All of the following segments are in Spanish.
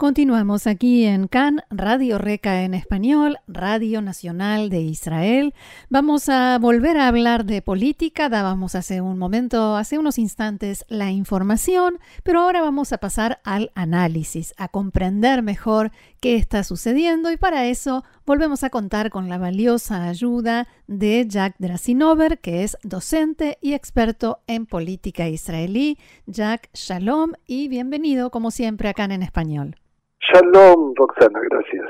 Continuamos aquí en CAN, Radio Reca en español, Radio Nacional de Israel. Vamos a volver a hablar de política. Dábamos hace un momento, hace unos instantes, la información, pero ahora vamos a pasar al análisis, a comprender mejor qué está sucediendo y para eso volvemos a contar con la valiosa ayuda de Jack Drasinover, que es docente y experto en política israelí. Jack, shalom y bienvenido como siempre acá en español. Shalom, Roxana, gracias.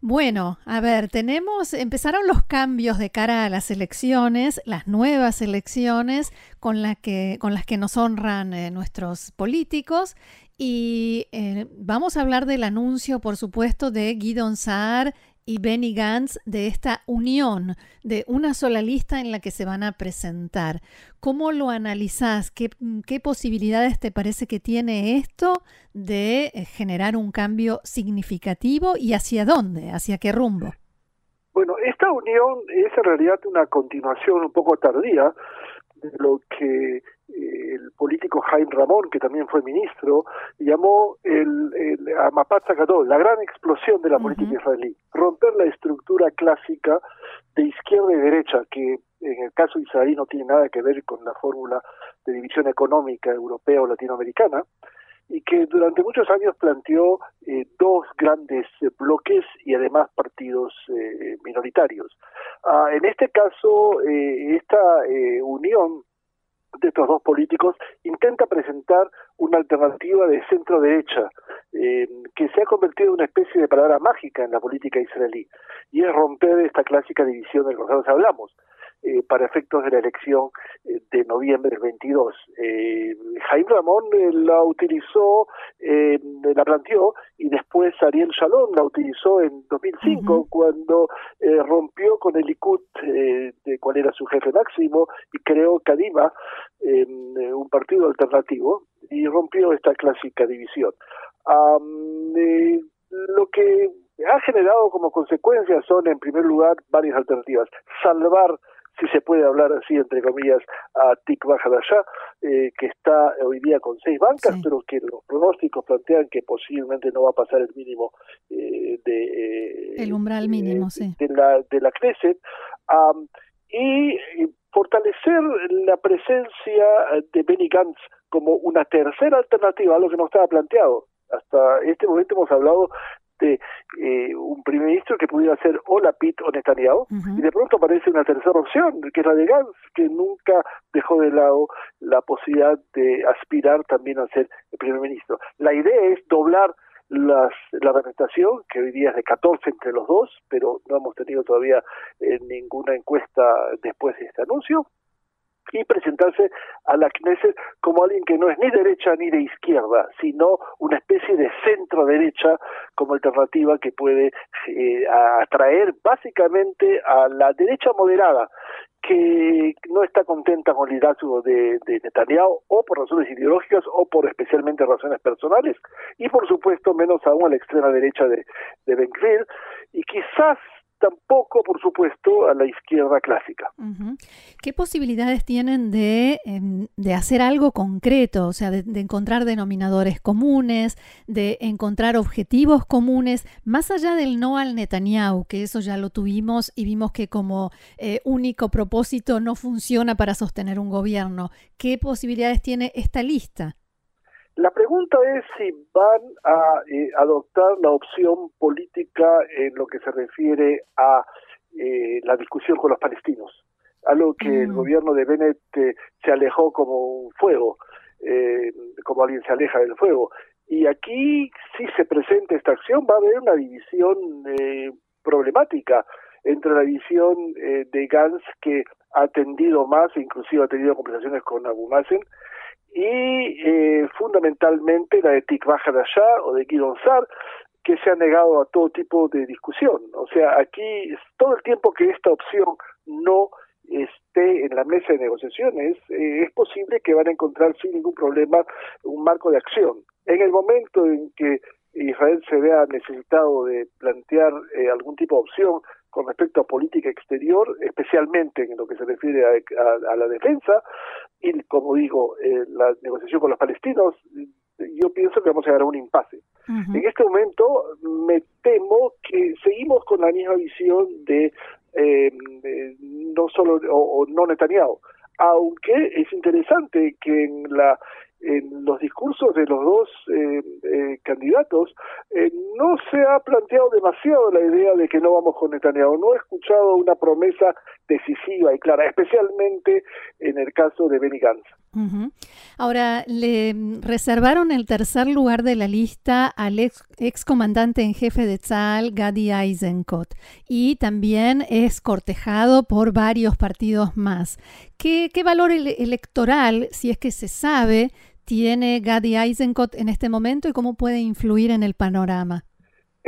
Bueno, a ver, tenemos, empezaron los cambios de cara a las elecciones, las nuevas elecciones con, que, con las que nos honran eh, nuestros políticos y eh, vamos a hablar del anuncio, por supuesto, de Guidon Saar y Benny Gantz de esta unión de una sola lista en la que se van a presentar. ¿Cómo lo analizás? ¿Qué, qué posibilidades te parece que tiene esto de eh, generar un cambio significativo y hacia dónde, hacia qué rumbo? Bueno, esta unión es en realidad una continuación un poco tardía de lo que el político Jaime Ramón, que también fue ministro, llamó el, el Amapat la gran explosión de la política israelí, romper la estructura clásica de izquierda y derecha, que en el caso israelí no tiene nada que ver con la fórmula de división económica europea o latinoamericana, y que durante muchos años planteó eh, dos grandes eh, bloques y además partidos eh, minoritarios. Ah, en este caso, esta unión de estos dos políticos intenta presentar una alternativa de centro derecha eh, que se ha convertido en una especie de palabra mágica en la política israelí y es romper esta clásica división del que nosotros hablamos eh, para efectos de la elección eh, de noviembre del 22. Eh, Jaime Ramón la utilizó, la planteó, y después Ariel Shalom la utilizó en 2005 cuando rompió con el Likud, de cuál era su jefe máximo, y creó Kadima, un partido alternativo, y rompió esta clásica división. lo que ha generado como consecuencia son, en primer lugar, varias alternativas. Salvar si se puede hablar así, entre comillas, a Tikva Hadashah, eh, que está hoy día con seis bancas, pero que los pronósticos plantean que posiblemente no va a pasar el mínimo eh, de... Eh, el umbral mínimo, sí. De la, de la Knesset. y fortalecer la presencia de Benny Gantz como una tercera alternativa a lo que no estaba planteado. Hasta este momento hemos hablado de eh, un primer ministro que pudiera ser o Lapid o Netanyahu, y de pronto aparece una tercera opción, que es la de Gantz, que nunca dejó de lado la posibilidad de aspirar también a ser el primer ministro. La idea es doblar las, la representación, que hoy día es de 14 entre los dos, pero no hemos tenido todavía eh, ninguna encuesta después de este anuncio, y presentarse a la Knesset como alguien que no es ni derecha ni de izquierda, sino una especie de centro derecha como alternativa que puede eh, atraer básicamente a la derecha moderada que no está contenta con el liderazgo de, de, Netanyahu o por razones ideológicas o por especialmente razones personales y por supuesto menos aún a la extrema derecha de, de Ben y quizás tampoco, por supuesto, a la izquierda clásica. ¿Qué posibilidades tienen de, em, de, hacer algo concreto, o sea, de, encontrar denominadores comunes, de encontrar objetivos comunes, más allá del no al Netanyahu, que eso ya lo tuvimos y vimos que como eh, único propósito no funciona para sostener un gobierno? ¿Qué posibilidades tiene esta lista? La pregunta es si van a eh, adoptar la opción política en lo que se refiere a eh, la discusión con los palestinos, algo que el mm. gobierno de Bennett eh, se alejó como un fuego, como alguien se aleja del fuego. Y aquí, si se presenta esta acción, va a haber una división problemática entre la visión de Gantz, que ha atendido más, inclusive ha tenido conversaciones con Abu Mazen, y eh, fundamentalmente la de Tikva o de Guidon Sar, que se ha negado a todo tipo de discusión. O sea, aquí todo el tiempo que esta opción no esté en la mesa de negociaciones, eh, es posible que van a encontrar sin ningún problema un marco de acción. En el momento en que Israel se vea necesitado de plantear eh, algún tipo de opción con respecto a política exterior, especialmente en lo que se refiere a, la defensa, y como digo, eh, la negociación con los palestinos, yo pienso que vamos a llegar a un impasse. En este momento me temo que seguimos con la misma visión de eh, no solo o, no Netanyahu, aunque es interesante que en la en los discursos de los dos eh, eh, candidatos eh, no se ha planteado demasiado la idea de que no vamos con Netanyahu. No he escuchado una promesa decisiva y clara, especialmente en el caso de Benny Gantz. Ahora, le reservaron el tercer lugar de la lista al ex, comandante en jefe de Tzal, Gadi Eisenkot, y también es cortejado por varios partidos más. ¿Qué, qué valor electoral, si es que se sabe, tiene Gadi Eisenkot en este momento y cómo puede influir en el panorama?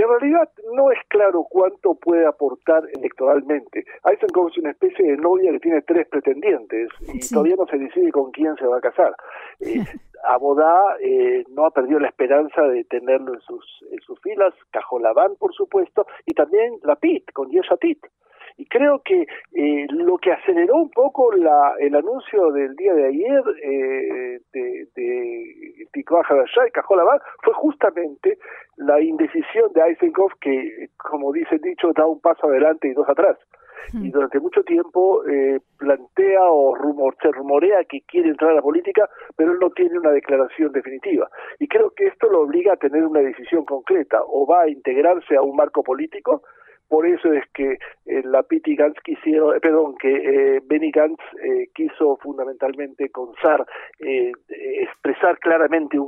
En realidad no es claro cuánto puede aportar electoralmente. Eisenkot es una especie de novia que tiene tres pretendientes y todavía no se decide con quién se va a casar. Eh, Abodá eh, no ha perdido la esperanza de tenerlo en sus, en sus filas, Cajolabán, por supuesto, y también la PIT, con Yeshatit. Y creo que eh, lo que aceleró un poco la, el anuncio del día de ayer eh, de, de Tikva y Cajolabán fue justamente la indecisión de Eisenkopf que, como dice el dicho, da un paso adelante y dos atrás. Y hmm. durante mucho tiempo eh, plantea o rumor, se rumorea que quiere entrar a la política, pero él no tiene una declaración definitiva. Y creo que esto lo obliga a tener una decisión concreta, o va a integrarse a un marco político, por eso es que eh, la Piti Gantz quisieron, eh, perdón, que eh, Benny Gantz eh, quiso fundamentalmente con SAR expresar claramente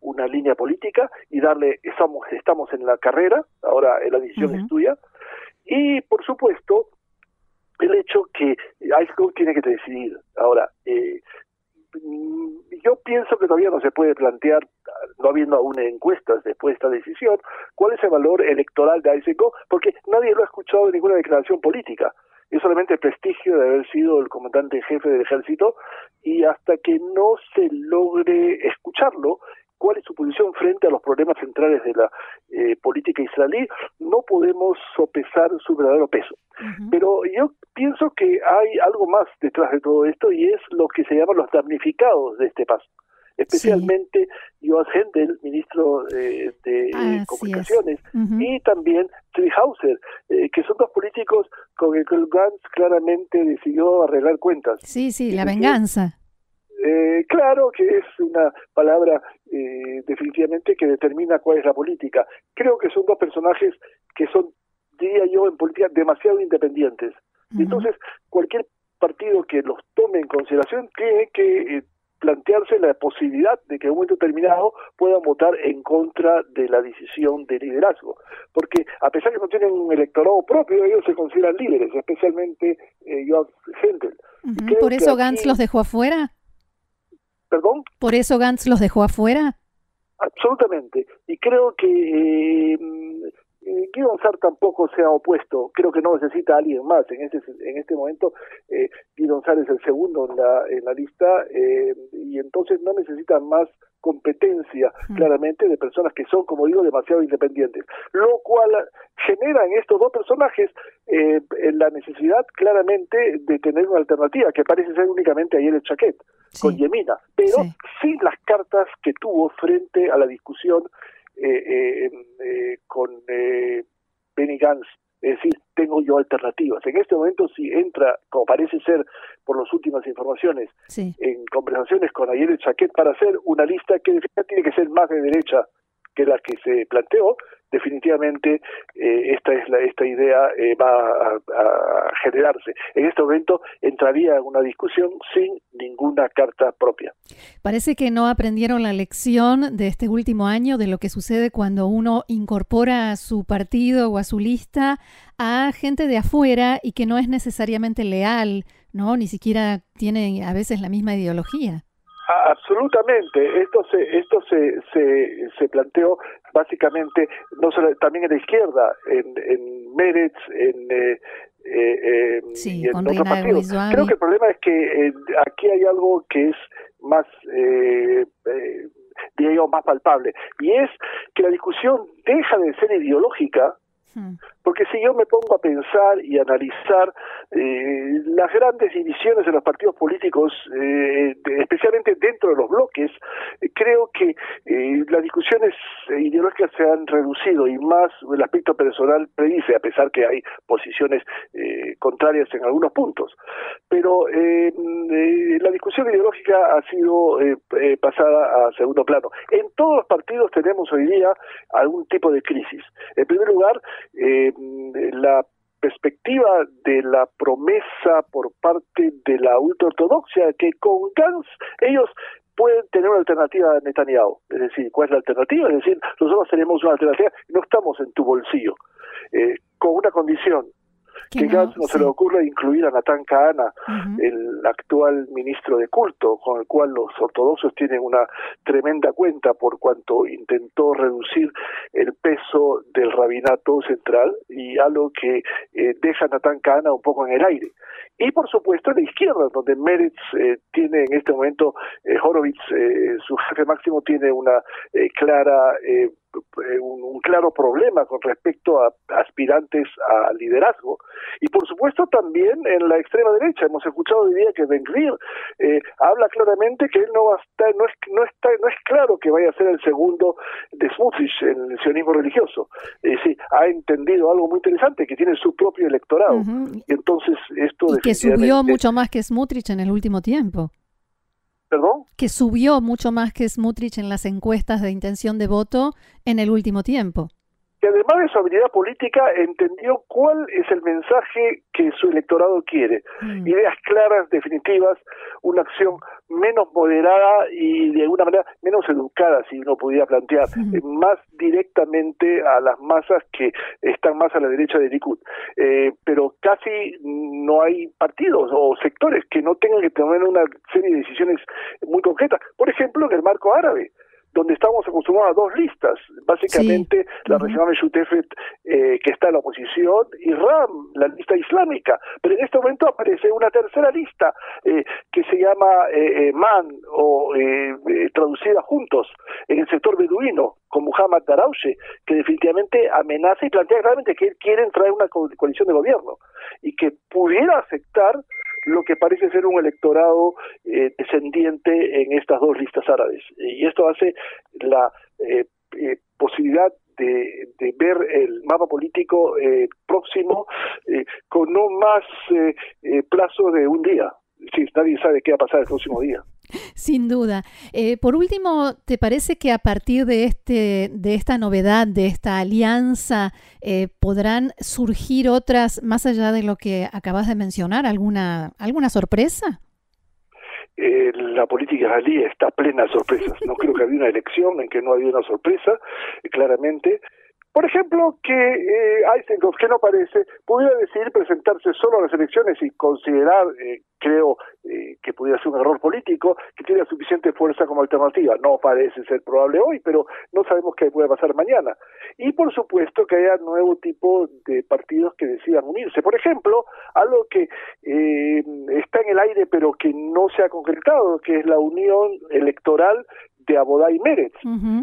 una línea política y darle, estamos, estamos en la carrera, ahora la decisión es tuya, y por supuesto el hecho que ICO tiene que decidir. Ahora, eh, yo pienso que todavía no se puede plantear, no habiendo aún encuestas después de esta decisión, cuál es el valor electoral de AISECO, porque nadie lo ha escuchado en ninguna declaración política. Es solamente el prestigio de haber sido el comandante jefe del ejército y hasta que no se logre escucharlo, cuál es su posición frente a los problemas centrales de la eh, política israelí, no podemos sopesar su verdadero peso. Pero yo pienso que hay algo más detrás de todo esto y es lo que se llaman los damnificados de este paso especialmente sí. Joas Hendel, ministro eh, de Comunicaciones, y también Trihauser, eh, que son dos políticos con el que Gantz claramente decidió arreglar cuentas. Sí, sí, la venganza. Eh, claro que es una palabra eh, definitivamente que determina cuál es la política. Creo que son dos personajes que son, diría yo, en política demasiado independientes. Entonces, cualquier partido que los tome en consideración tiene que eh, plantearse la posibilidad de que en un momento determinado puedan votar en contra de la decisión de liderazgo. Porque a pesar que no tienen un electorado propio, ellos se consideran líderes, especialmente eh, Joan Hendel. ¿Por eso Gantz los dejó afuera? ¿Perdón? ¿Por eso Gantz los dejó afuera? Absolutamente. Y creo que eh, eh Guido tampoco se ha opuesto. Creo que no necesita a alguien más. En este, en este momento, eh, Guido es el segundo en la, en la lista eh, y entonces no necesita más competencia mm. claramente de personas que son, como digo, demasiado independientes, lo cual genera en estos dos personajes eh, la necesidad claramente de tener una alternativa, que parece ser únicamente ayer el Chaquet, con Yemina, pero sin las cartas que tuvo frente a la discusión con Benny Gantz es decir, tengo yo alternativas. En este momento, si entra, como parece ser por las últimas informaciones, en conversaciones con Ayer Chaquet para hacer una lista que tiene que ser más de derecha que la que se planteó, definitivamente eh, esta es la, esta idea eh, va a, generarse. En este momento entraría en una discusión sin ninguna carta propia. Parece que no aprendieron la lección de este último año de lo que sucede cuando uno incorpora a su partido o a su lista a gente de afuera y que no es necesariamente leal, ¿no? Ni siquiera tiene a veces la misma ideología. Absolutamente, esto se esto se, se, se planteó básicamente no solo, también en la izquierda, en, en Meretz, en, eh, eh, sí, en otros partidos. Creo que el problema es que eh, aquí hay algo que es más eh, eh, diría yo, más palpable, y es que la discusión deja de ser ideológica hmm. Porque si yo me pongo a pensar y analizar eh, las grandes divisiones de los partidos políticos, eh, especialmente dentro de los bloques, eh, creo que las discusiones ideológicas se han reducido y más el aspecto personal predice, a pesar que hay posiciones contrarias en algunos puntos. Pero la discusión ideológica ha sido pasada a segundo plano. En todos los partidos tenemos hoy día algún tipo de crisis. En primer lugar, la perspectiva de la promesa por parte de la ultraortodoxia que con Gans ellos pueden tener una alternativa a Netanyahu. Es decir, ¿cuál es la alternativa? Es decir, nosotros tenemos una alternativa, no estamos en tu bolsillo, eh, con una condición, que no, no se le ocurre incluir a Natán Kahana, el actual ministro de culto, con el cual los ortodoxos tienen una tremenda cuenta por cuanto intentó reducir el peso del rabinato central y algo que eh, deja a Natán Kahana un poco en el aire. Y por supuesto la izquierda, donde Meretz eh, tiene en este momento, eh, Horowitz, eh, su jefe máximo, tiene una clara un, claro problema con respecto a aspirantes a liderazgo. Y por supuesto también en la extrema derecha. Hemos escuchado hoy día que Ben eh, habla claramente que él no va a estar, no es, no está, no es claro que vaya a ser el segundo de Smutrich en el sionismo religioso. Eh, sí, ha entendido algo muy interesante, que tiene su propio electorado. Y entonces esto... Y que subió mucho más que Smutrich en el último tiempo. Que subió mucho más que Smutrich en las encuestas de intención de voto en el último tiempo que además de su habilidad política entendió cuál es el mensaje que su electorado quiere. Mm. Ideas claras, definitivas, una acción menos moderada y de alguna manera menos educada, si uno pudiera plantear, eh, más directamente a las masas que están más a la derecha de Likud. Eh, pero casi no hay partidos o sectores que no tengan que tomar una serie de decisiones muy concretas. Por ejemplo, en el marco árabe donde estamos acostumbrados a dos listas, básicamente la región de eh, que está en la oposición y RAM, la lista islámica, pero en este momento aparece una tercera lista eh, que se llama eh, eh MAN o traducida juntos en el sector beduino con Muhammad Daraushe, que definitivamente amenaza y plantea claramente que quieren traer una coalición de gobierno y que pudiera afectar lo que parece ser un electorado eh, descendiente en estas dos listas árabes. Y esto hace la eh, eh, posibilidad de, ver el mapa político próximo con no más plazo de un día. Sí, nadie sabe qué va a pasar el próximo día. Sin duda. Eh, por último, ¿te parece que a partir de, este, de esta novedad, de esta alianza, eh, podrán surgir otras, más allá de lo que acabas de mencionar, alguna, alguna sorpresa? Eh, la política israelí está plena de sorpresas. No creo que había una elección en que no había una sorpresa, claramente. Por ejemplo, que eh, que no parece, pudiera decidir presentarse solo a las elecciones y considerar, eh, creo, eh, que pudiera ser un error político, que tiene suficiente fuerza como alternativa. No parece ser probable hoy, pero no sabemos qué puede pasar mañana. Y por supuesto que haya nuevo tipo de partidos que decidan unirse. Por ejemplo, algo que eh, está en el aire pero que no se ha concretado, que es la unión electoral de Abodá y Mérez,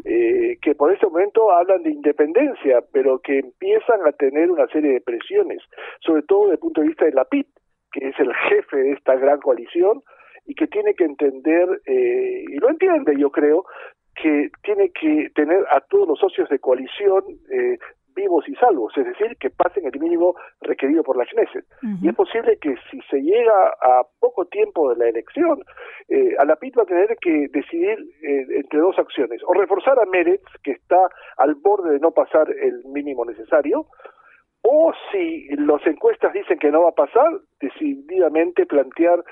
eh, que por ese momento hablan de independencia, pero que empiezan a tener una serie de presiones, sobre todo desde el punto de vista de la PIT, que es el jefe de esta gran coalición y que tiene que entender, eh, y lo entiende yo creo, que tiene que tener a todos los socios de coalición eh, vivos y salvos, es decir, que pasen el mínimo requerido por la Knesset. Y es posible que si se llega a poco tiempo de la elección, eh, a la PIT va a tener que decidir eh, entre dos acciones, o reforzar a Meretz, que está al borde de no pasar el mínimo necesario, o si las encuestas dicen que no va a pasar, decididamente plantear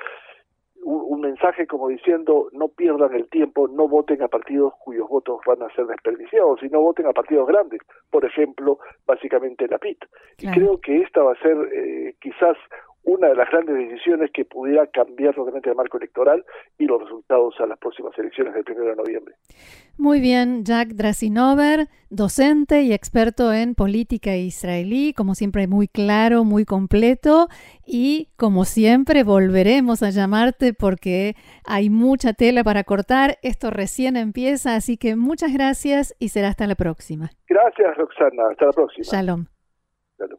un, mensaje como diciendo no pierdan el tiempo, no voten a partidos cuyos votos van a ser desperdiciados, sino voten a partidos grandes, por ejemplo, básicamente la PIT. Y creo que esta va a ser eh, quizás una de las grandes decisiones que pudiera cambiar totalmente el marco electoral y los resultados a las próximas elecciones del 1 de noviembre. Muy bien, Jack Drasinover, docente y experto en política israelí, como siempre muy claro, muy completo y como siempre volveremos a llamarte porque hay mucha tela para cortar, esto recién empieza, así que muchas gracias y será hasta la próxima. Gracias, Roxana, hasta la próxima. Shalom. Claro.